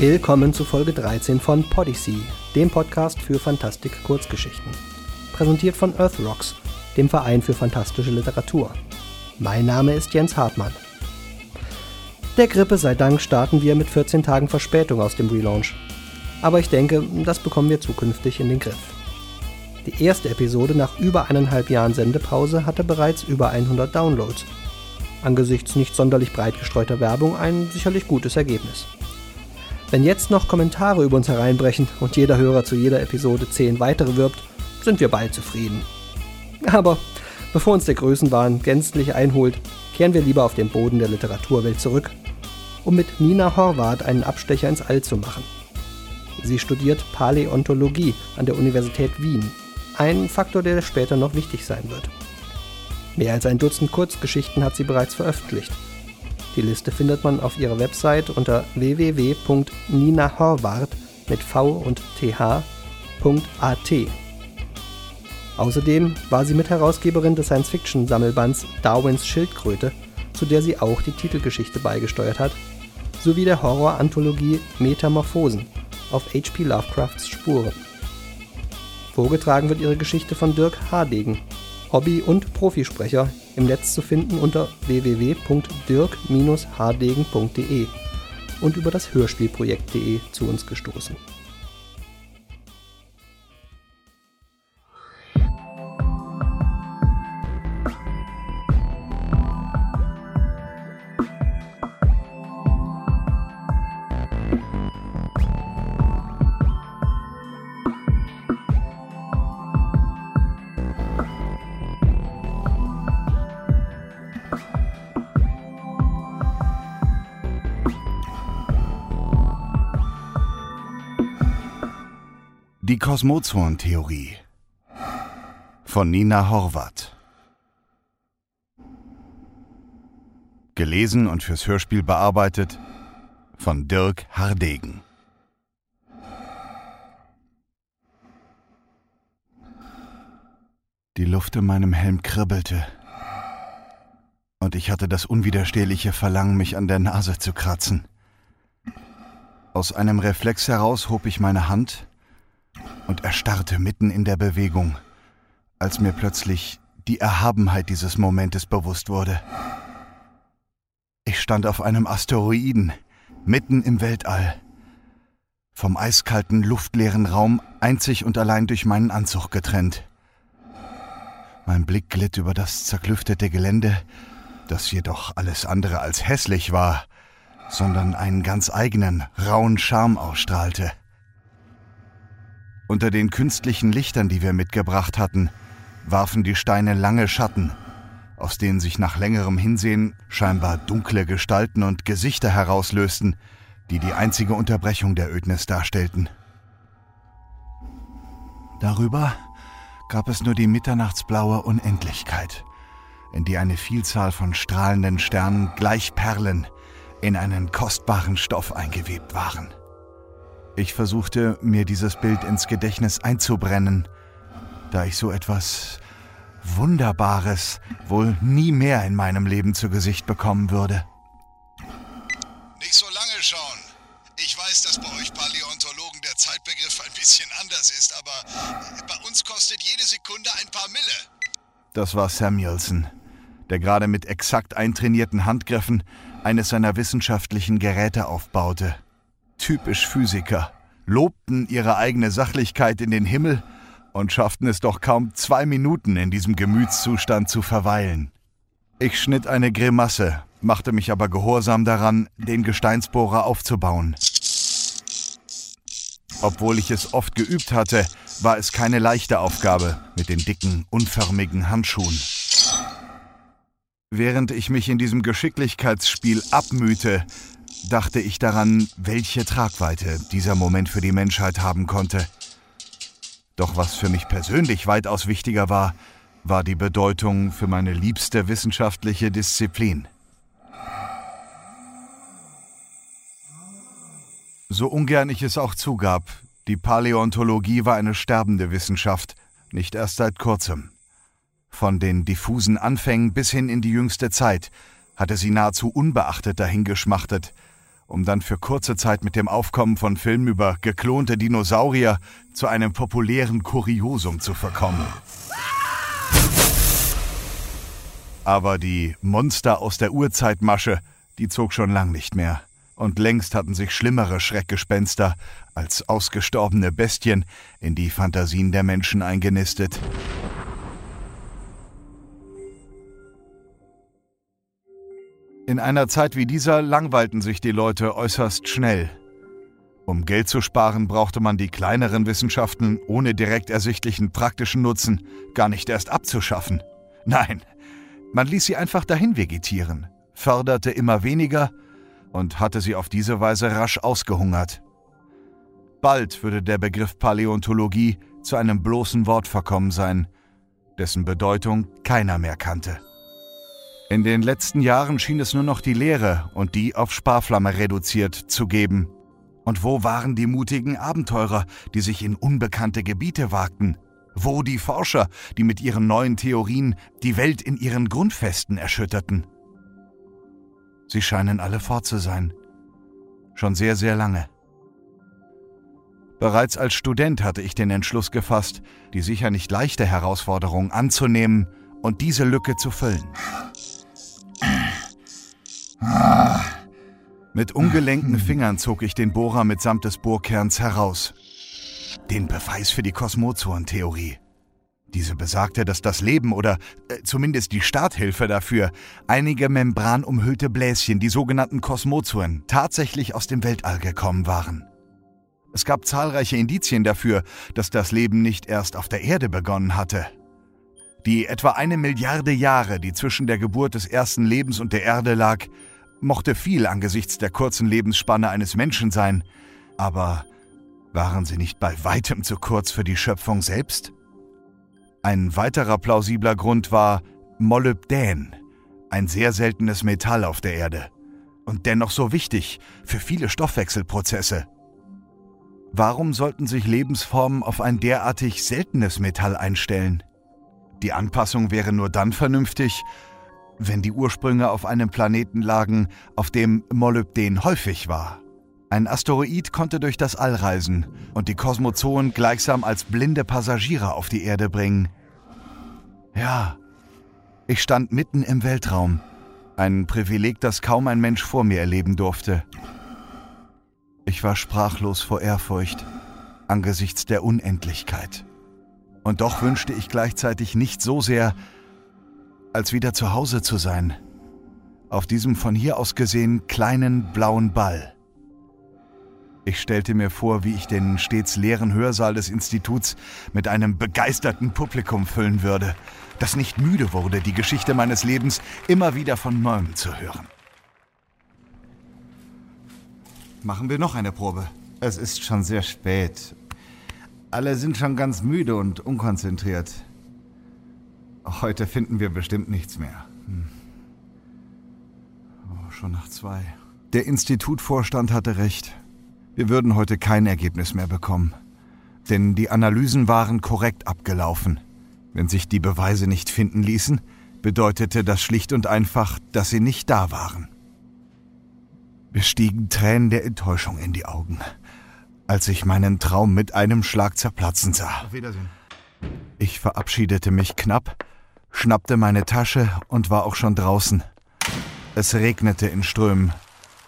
Willkommen zu Folge 13 von Podyssey, dem Podcast für Fantastik-Kurzgeschichten. Präsentiert von Earth Rocks, dem Verein für fantastische Literatur. Mein Name ist Jens Hartmann. Der Grippe sei Dank starten wir mit 14 Tagen Verspätung aus dem Relaunch. Aber ich denke, das bekommen wir zukünftig in den Griff. Die erste Episode nach über eineinhalb Jahren Sendepause hatte bereits über 100 Downloads. Angesichts nicht sonderlich breit gestreuter Werbung ein sicherlich gutes Ergebnis. Wenn jetzt noch Kommentare über uns hereinbrechen und jeder Hörer zu jeder Episode 10 weitere wirbt, sind wir bald zufrieden. Aber bevor uns der Größenwahn gänzlich einholt, kehren wir lieber auf den Boden der Literaturwelt zurück, um mit Nina Horvath einen Abstecher ins All zu machen. Sie studiert Paläontologie an der Universität Wien ein Faktor, der später noch wichtig sein wird. Mehr als ein Dutzend Kurzgeschichten hat sie bereits veröffentlicht. Die Liste findet man auf ihrer Website unter www.ninahorvath mit V und th.at. Außerdem war sie Mitherausgeberin des Science-Fiction-Sammelbands Darwins Schildkröte, zu der sie auch die Titelgeschichte beigesteuert hat, sowie der Horror-Anthologie Metamorphosen auf H.P. Lovecrafts Spuren. Vorgetragen wird ihre Geschichte von Dirk Hardegen, Hobby- und Profisprecher, im Netz zu finden unter www.dirk-hardegen.de und über das Hörspielprojekt.de zu uns gestoßen. Kosmozon-Theorie von Nina Horvath. Gelesen und fürs Hörspiel bearbeitet von Dirk Hardegen. Die Luft in meinem Helm kribbelte. Und ich hatte das unwiderstehliche Verlangen, mich an der Nase zu kratzen. Aus einem Reflex heraus hob ich meine Hand und erstarrte mitten in der Bewegung, als mir plötzlich die Erhabenheit dieses Momentes bewusst wurde. Ich stand auf einem Asteroiden, mitten im Weltall, vom eiskalten, luftleeren Raum einzig und allein durch meinen Anzug getrennt. Mein Blick glitt über das zerklüftete Gelände, das jedoch alles andere als hässlich war, sondern einen ganz eigenen, rauen Charme ausstrahlte. Unter den künstlichen Lichtern, die wir mitgebracht hatten, warfen die Steine lange Schatten, aus denen sich nach längerem Hinsehen scheinbar dunkle Gestalten und Gesichter herauslösten, die die einzige Unterbrechung der Ödnis darstellten. Darüber gab es nur die mitternachtsblaue Unendlichkeit, in die eine Vielzahl von strahlenden Sternen gleich Perlen in einen kostbaren Stoff eingewebt waren. Ich versuchte, mir dieses Bild ins Gedächtnis einzubrennen, da ich so etwas Wunderbares wohl nie mehr in meinem Leben zu Gesicht bekommen würde. Nicht so lange schauen. Ich weiß, dass bei euch Paläontologen der Zeitbegriff ein bisschen anders ist, aber bei uns kostet jede Sekunde ein paar Mille. Das war Samuelson, der gerade mit exakt eintrainierten Handgriffen eines seiner wissenschaftlichen Geräte aufbaute typisch Physiker, lobten ihre eigene Sachlichkeit in den Himmel und schafften es doch kaum zwei Minuten in diesem Gemütszustand zu verweilen. Ich schnitt eine Grimasse, machte mich aber gehorsam daran, den Gesteinsbohrer aufzubauen. Obwohl ich es oft geübt hatte, war es keine leichte Aufgabe mit den dicken, unförmigen Handschuhen. Während ich mich in diesem Geschicklichkeitsspiel abmühte, dachte ich daran, welche Tragweite dieser Moment für die Menschheit haben konnte. Doch was für mich persönlich weitaus wichtiger war, war die Bedeutung für meine liebste wissenschaftliche Disziplin. So ungern ich es auch zugab, die Paläontologie war eine sterbende Wissenschaft, nicht erst seit kurzem. Von den diffusen Anfängen bis hin in die jüngste Zeit hatte sie nahezu unbeachtet dahingeschmachtet, um dann für kurze Zeit mit dem Aufkommen von Filmen über geklonte Dinosaurier zu einem populären Kuriosum zu verkommen. Aber die Monster aus der Urzeitmasche, die zog schon lang nicht mehr. Und längst hatten sich schlimmere Schreckgespenster als ausgestorbene Bestien in die Fantasien der Menschen eingenistet. In einer Zeit wie dieser langweilten sich die Leute äußerst schnell. Um Geld zu sparen, brauchte man die kleineren Wissenschaften ohne direkt ersichtlichen praktischen Nutzen gar nicht erst abzuschaffen. Nein, man ließ sie einfach dahin vegetieren, förderte immer weniger und hatte sie auf diese Weise rasch ausgehungert. Bald würde der Begriff Paläontologie zu einem bloßen Wort verkommen sein, dessen Bedeutung keiner mehr kannte. In den letzten Jahren schien es nur noch die Lehre und die auf Sparflamme reduziert zu geben. Und wo waren die mutigen Abenteurer, die sich in unbekannte Gebiete wagten? Wo die Forscher, die mit ihren neuen Theorien die Welt in ihren Grundfesten erschütterten? Sie scheinen alle fort zu sein. Schon sehr, sehr lange. Bereits als Student hatte ich den Entschluss gefasst, die sicher nicht leichte Herausforderung anzunehmen und diese Lücke zu füllen. Mit ungelenken Fingern zog ich den Bohrer mitsamt des Bohrkerns heraus. Den Beweis für die Kosmozoen-Theorie. Diese besagte, dass das Leben oder äh, zumindest die Starthilfe dafür einige membranumhüllte Bläschen, die sogenannten Kosmozoen, tatsächlich aus dem Weltall gekommen waren. Es gab zahlreiche Indizien dafür, dass das Leben nicht erst auf der Erde begonnen hatte. Die etwa eine Milliarde Jahre, die zwischen der Geburt des ersten Lebens und der Erde lag, mochte viel angesichts der kurzen Lebensspanne eines Menschen sein, aber waren sie nicht bei weitem zu kurz für die Schöpfung selbst? Ein weiterer plausibler Grund war Molybdän, ein sehr seltenes Metall auf der Erde und dennoch so wichtig für viele Stoffwechselprozesse. Warum sollten sich Lebensformen auf ein derartig seltenes Metall einstellen? Die Anpassung wäre nur dann vernünftig, wenn die Ursprünge auf einem Planeten lagen, auf dem Molybden häufig war. Ein Asteroid konnte durch das All reisen und die Kosmozoen gleichsam als blinde Passagiere auf die Erde bringen. Ja, ich stand mitten im Weltraum, ein Privileg, das kaum ein Mensch vor mir erleben durfte. Ich war sprachlos vor Ehrfurcht angesichts der Unendlichkeit. Und doch wünschte ich gleichzeitig nicht so sehr, als wieder zu Hause zu sein. Auf diesem von hier aus gesehen kleinen blauen Ball. Ich stellte mir vor, wie ich den stets leeren Hörsaal des Instituts mit einem begeisterten Publikum füllen würde, das nicht müde wurde, die Geschichte meines Lebens immer wieder von neuem zu hören. Machen wir noch eine Probe. Es ist schon sehr spät. Alle sind schon ganz müde und unkonzentriert. Heute finden wir bestimmt nichts mehr. Hm. Oh, schon nach zwei. Der Institutvorstand hatte recht. Wir würden heute kein Ergebnis mehr bekommen. Denn die Analysen waren korrekt abgelaufen. Wenn sich die Beweise nicht finden ließen, bedeutete das schlicht und einfach, dass sie nicht da waren. Wir stiegen Tränen der Enttäuschung in die Augen als ich meinen Traum mit einem Schlag zerplatzen sah. Auf Wiedersehen. Ich verabschiedete mich knapp, schnappte meine Tasche und war auch schon draußen. Es regnete in Strömen,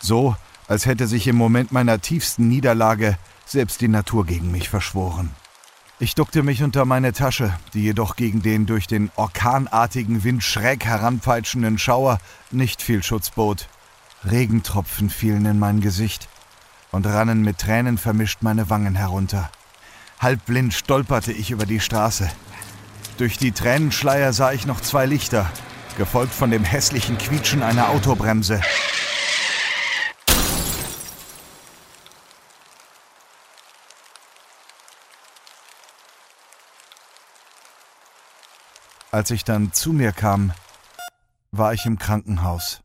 so als hätte sich im Moment meiner tiefsten Niederlage selbst die Natur gegen mich verschworen. Ich duckte mich unter meine Tasche, die jedoch gegen den durch den orkanartigen Wind schräg heranpeitschenden Schauer nicht viel Schutz bot. Regentropfen fielen in mein Gesicht und rannen mit Tränen vermischt meine Wangen herunter. Halbblind stolperte ich über die Straße. Durch die Tränenschleier sah ich noch zwei Lichter, gefolgt von dem hässlichen Quietschen einer Autobremse. Als ich dann zu mir kam, war ich im Krankenhaus.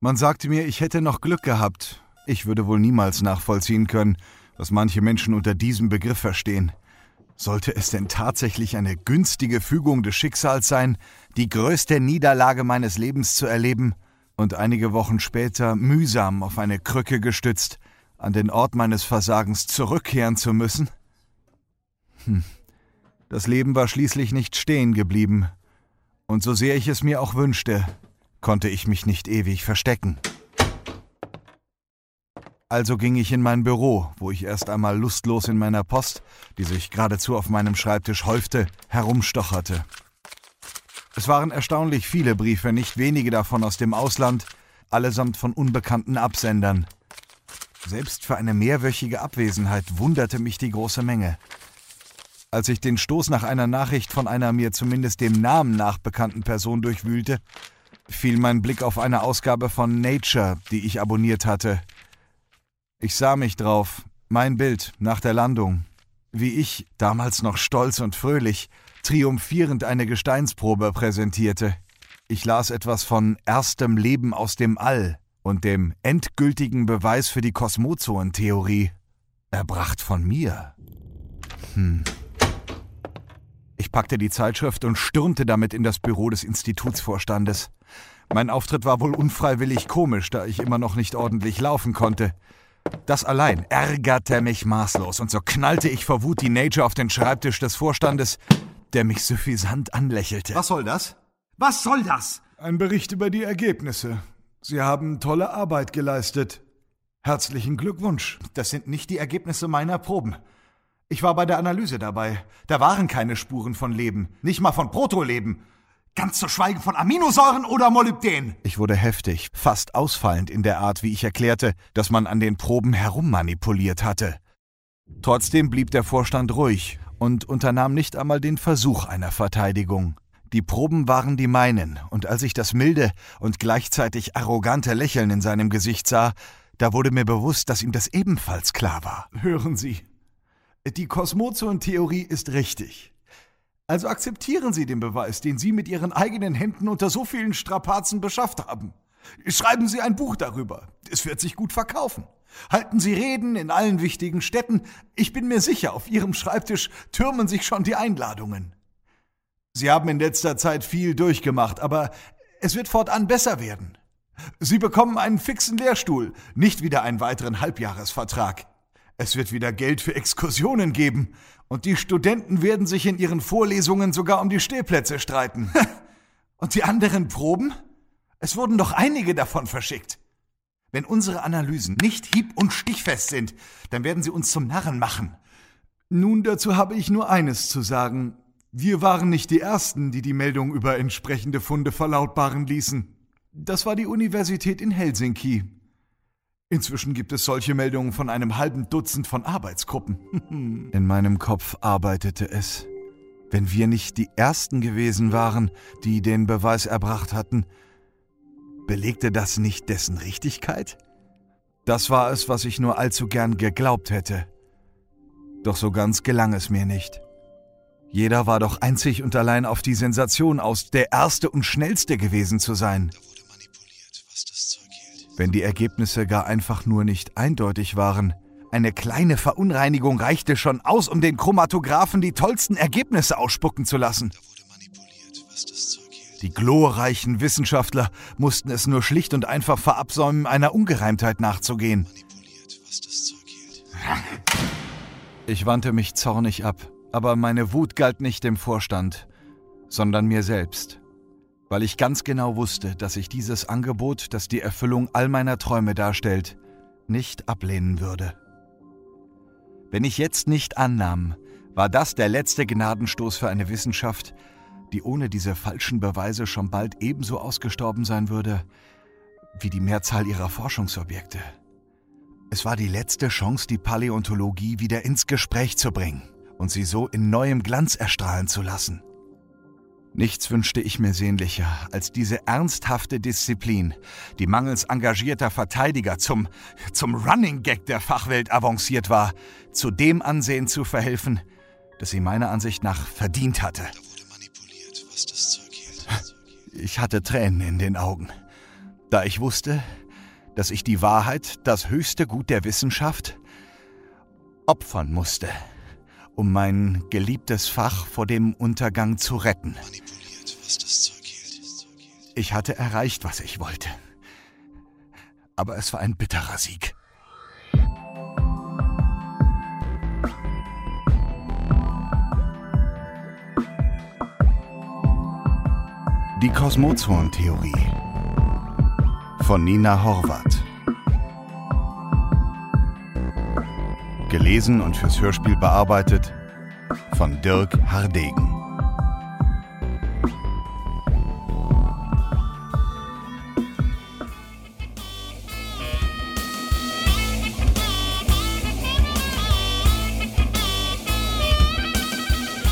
Man sagte mir, ich hätte noch Glück gehabt. Ich würde wohl niemals nachvollziehen können, was manche Menschen unter diesem Begriff verstehen. Sollte es denn tatsächlich eine günstige Fügung des Schicksals sein, die größte Niederlage meines Lebens zu erleben und einige Wochen später mühsam auf eine Krücke gestützt an den Ort meines Versagens zurückkehren zu müssen? Hm. Das Leben war schließlich nicht stehen geblieben, und so sehr ich es mir auch wünschte, konnte ich mich nicht ewig verstecken. Also ging ich in mein Büro, wo ich erst einmal lustlos in meiner Post, die sich geradezu auf meinem Schreibtisch häufte, herumstocherte. Es waren erstaunlich viele Briefe, nicht wenige davon aus dem Ausland, allesamt von unbekannten Absendern. Selbst für eine mehrwöchige Abwesenheit wunderte mich die große Menge. Als ich den Stoß nach einer Nachricht von einer mir zumindest dem Namen nach bekannten Person durchwühlte, fiel mein Blick auf eine Ausgabe von Nature, die ich abonniert hatte. Ich sah mich drauf, mein Bild nach der Landung, wie ich, damals noch stolz und fröhlich, triumphierend eine Gesteinsprobe präsentierte. Ich las etwas von erstem Leben aus dem All und dem endgültigen Beweis für die Kosmozoen-Theorie, erbracht von mir. Hm. Ich packte die Zeitschrift und stürmte damit in das Büro des Institutsvorstandes. Mein Auftritt war wohl unfreiwillig komisch, da ich immer noch nicht ordentlich laufen konnte. Das allein ärgerte mich maßlos, und so knallte ich vor Wut die Nature auf den Schreibtisch des Vorstandes, der mich suffisant anlächelte. Was soll das? Was soll das? Ein Bericht über die Ergebnisse. Sie haben tolle Arbeit geleistet. Herzlichen Glückwunsch. Das sind nicht die Ergebnisse meiner Proben. Ich war bei der Analyse dabei. Da waren keine Spuren von Leben, nicht mal von Protoleben. Ganz zu schweigen von Aminosäuren oder Molybden. Ich wurde heftig, fast ausfallend in der Art, wie ich erklärte, dass man an den Proben herummanipuliert hatte. Trotzdem blieb der Vorstand ruhig und unternahm nicht einmal den Versuch einer Verteidigung. Die Proben waren die meinen, und als ich das milde und gleichzeitig arrogante Lächeln in seinem Gesicht sah, da wurde mir bewusst, dass ihm das ebenfalls klar war. Hören Sie, die Kosmozoon-Theorie ist richtig. Also akzeptieren Sie den Beweis, den Sie mit Ihren eigenen Händen unter so vielen Strapazen beschafft haben. Schreiben Sie ein Buch darüber. Es wird sich gut verkaufen. Halten Sie Reden in allen wichtigen Städten. Ich bin mir sicher, auf Ihrem Schreibtisch türmen sich schon die Einladungen. Sie haben in letzter Zeit viel durchgemacht, aber es wird fortan besser werden. Sie bekommen einen fixen Lehrstuhl, nicht wieder einen weiteren Halbjahresvertrag. Es wird wieder Geld für Exkursionen geben und die Studenten werden sich in ihren Vorlesungen sogar um die Stehplätze streiten. Und die anderen Proben? Es wurden doch einige davon verschickt. Wenn unsere Analysen nicht hieb- und stichfest sind, dann werden sie uns zum Narren machen. Nun, dazu habe ich nur eines zu sagen. Wir waren nicht die Ersten, die die Meldung über entsprechende Funde verlautbaren ließen. Das war die Universität in Helsinki. Inzwischen gibt es solche Meldungen von einem halben Dutzend von Arbeitsgruppen. In meinem Kopf arbeitete es. Wenn wir nicht die Ersten gewesen waren, die den Beweis erbracht hatten, belegte das nicht dessen Richtigkeit? Das war es, was ich nur allzu gern geglaubt hätte. Doch so ganz gelang es mir nicht. Jeder war doch einzig und allein auf die Sensation aus, der Erste und Schnellste gewesen zu sein. Wenn die Ergebnisse gar einfach nur nicht eindeutig waren. Eine kleine Verunreinigung reichte schon aus, um den Chromatographen die tollsten Ergebnisse ausspucken zu lassen. Die glorreichen Wissenschaftler mussten es nur schlicht und einfach verabsäumen, einer Ungereimtheit nachzugehen. Ich wandte mich zornig ab, aber meine Wut galt nicht dem Vorstand, sondern mir selbst weil ich ganz genau wusste, dass ich dieses Angebot, das die Erfüllung all meiner Träume darstellt, nicht ablehnen würde. Wenn ich jetzt nicht annahm, war das der letzte Gnadenstoß für eine Wissenschaft, die ohne diese falschen Beweise schon bald ebenso ausgestorben sein würde wie die Mehrzahl ihrer Forschungsobjekte. Es war die letzte Chance, die Paläontologie wieder ins Gespräch zu bringen und sie so in neuem Glanz erstrahlen zu lassen. Nichts wünschte ich mir sehnlicher, als diese ernsthafte Disziplin, die mangels engagierter Verteidiger zum, zum Running Gag der Fachwelt avanciert war, zu dem Ansehen zu verhelfen, das sie meiner Ansicht nach verdient hatte. Ich hatte Tränen in den Augen, da ich wusste, dass ich die Wahrheit, das höchste Gut der Wissenschaft, opfern musste um mein geliebtes Fach vor dem Untergang zu retten. Ich hatte erreicht, was ich wollte. aber es war ein bitterer Sieg. Die Kosmozon-Theorie von Nina Horvath. Gelesen und fürs Hörspiel bearbeitet von Dirk Hardegen.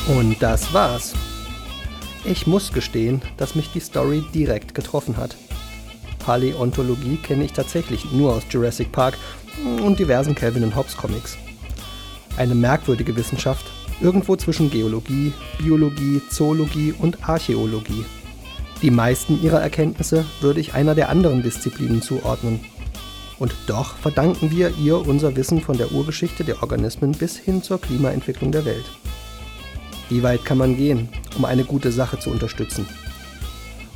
Und das war's. Ich muss gestehen, dass mich die Story direkt getroffen hat. Paläontologie kenne ich tatsächlich nur aus Jurassic Park und diversen Calvin und Hobbes Comics. Eine merkwürdige Wissenschaft, irgendwo zwischen Geologie, Biologie, Zoologie und Archäologie. Die meisten ihrer Erkenntnisse würde ich einer der anderen Disziplinen zuordnen. Und doch verdanken wir ihr unser Wissen von der Urgeschichte der Organismen bis hin zur Klimaentwicklung der Welt. Wie weit kann man gehen, um eine gute Sache zu unterstützen?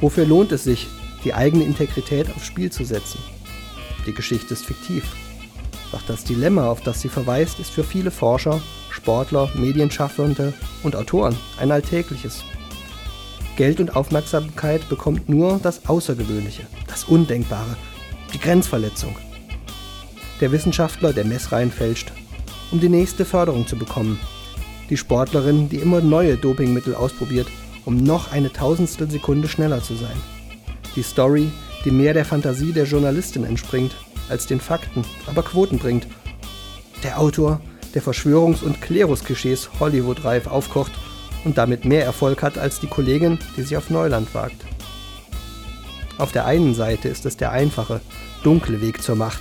Wofür lohnt es sich, die eigene Integrität aufs Spiel zu setzen? Die Geschichte ist fiktiv. Doch das Dilemma, auf das sie verweist, ist für viele Forscher, Sportler, Medienschaffende und Autoren ein alltägliches. Geld und Aufmerksamkeit bekommt nur das Außergewöhnliche, das Undenkbare, die Grenzverletzung. Der Wissenschaftler, der Messreihen fälscht, um die nächste Förderung zu bekommen, die Sportlerin, die immer neue Dopingmittel ausprobiert, um noch eine Tausendstel Sekunde schneller zu sein. Die Story, die mehr der Fantasie der Journalistin entspringt als den Fakten, aber Quoten bringt. Der Autor, der Verschwörungs- und Klerusklischees Hollywood-reif aufkocht und damit mehr Erfolg hat als die Kollegin, die sich auf Neuland wagt. Auf der einen Seite ist es der einfache, dunkle Weg zur Macht.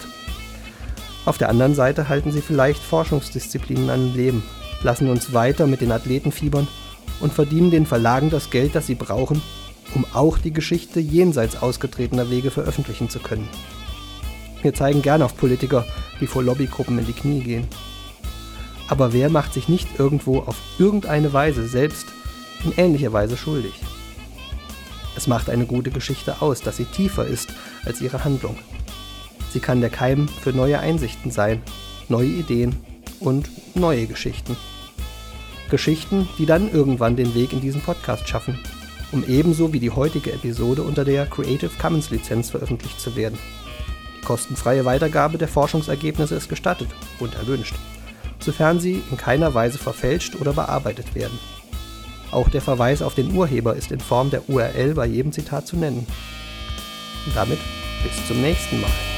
Auf der anderen Seite halten sie vielleicht Forschungsdisziplinen an Leben lassen uns weiter mit den Athleten fiebern und verdienen den Verlagen das Geld, das sie brauchen, um auch die Geschichte jenseits ausgetretener Wege veröffentlichen zu können. Wir zeigen gern auf Politiker, die vor Lobbygruppen in die Knie gehen. Aber wer macht sich nicht irgendwo auf irgendeine Weise selbst in ähnlicher Weise schuldig? Es macht eine gute Geschichte aus, dass sie tiefer ist als ihre Handlung. Sie kann der Keim für neue Einsichten sein, neue Ideen und neue Geschichten. Geschichten, die dann irgendwann den Weg in diesen Podcast schaffen, um ebenso wie die heutige Episode unter der Creative Commons Lizenz veröffentlicht zu werden. Kostenfreie Weitergabe der Forschungsergebnisse ist gestattet und erwünscht, sofern sie in keiner Weise verfälscht oder bearbeitet werden. Auch der Verweis auf den Urheber ist in Form der URL bei jedem Zitat zu nennen. Und damit bis zum nächsten Mal.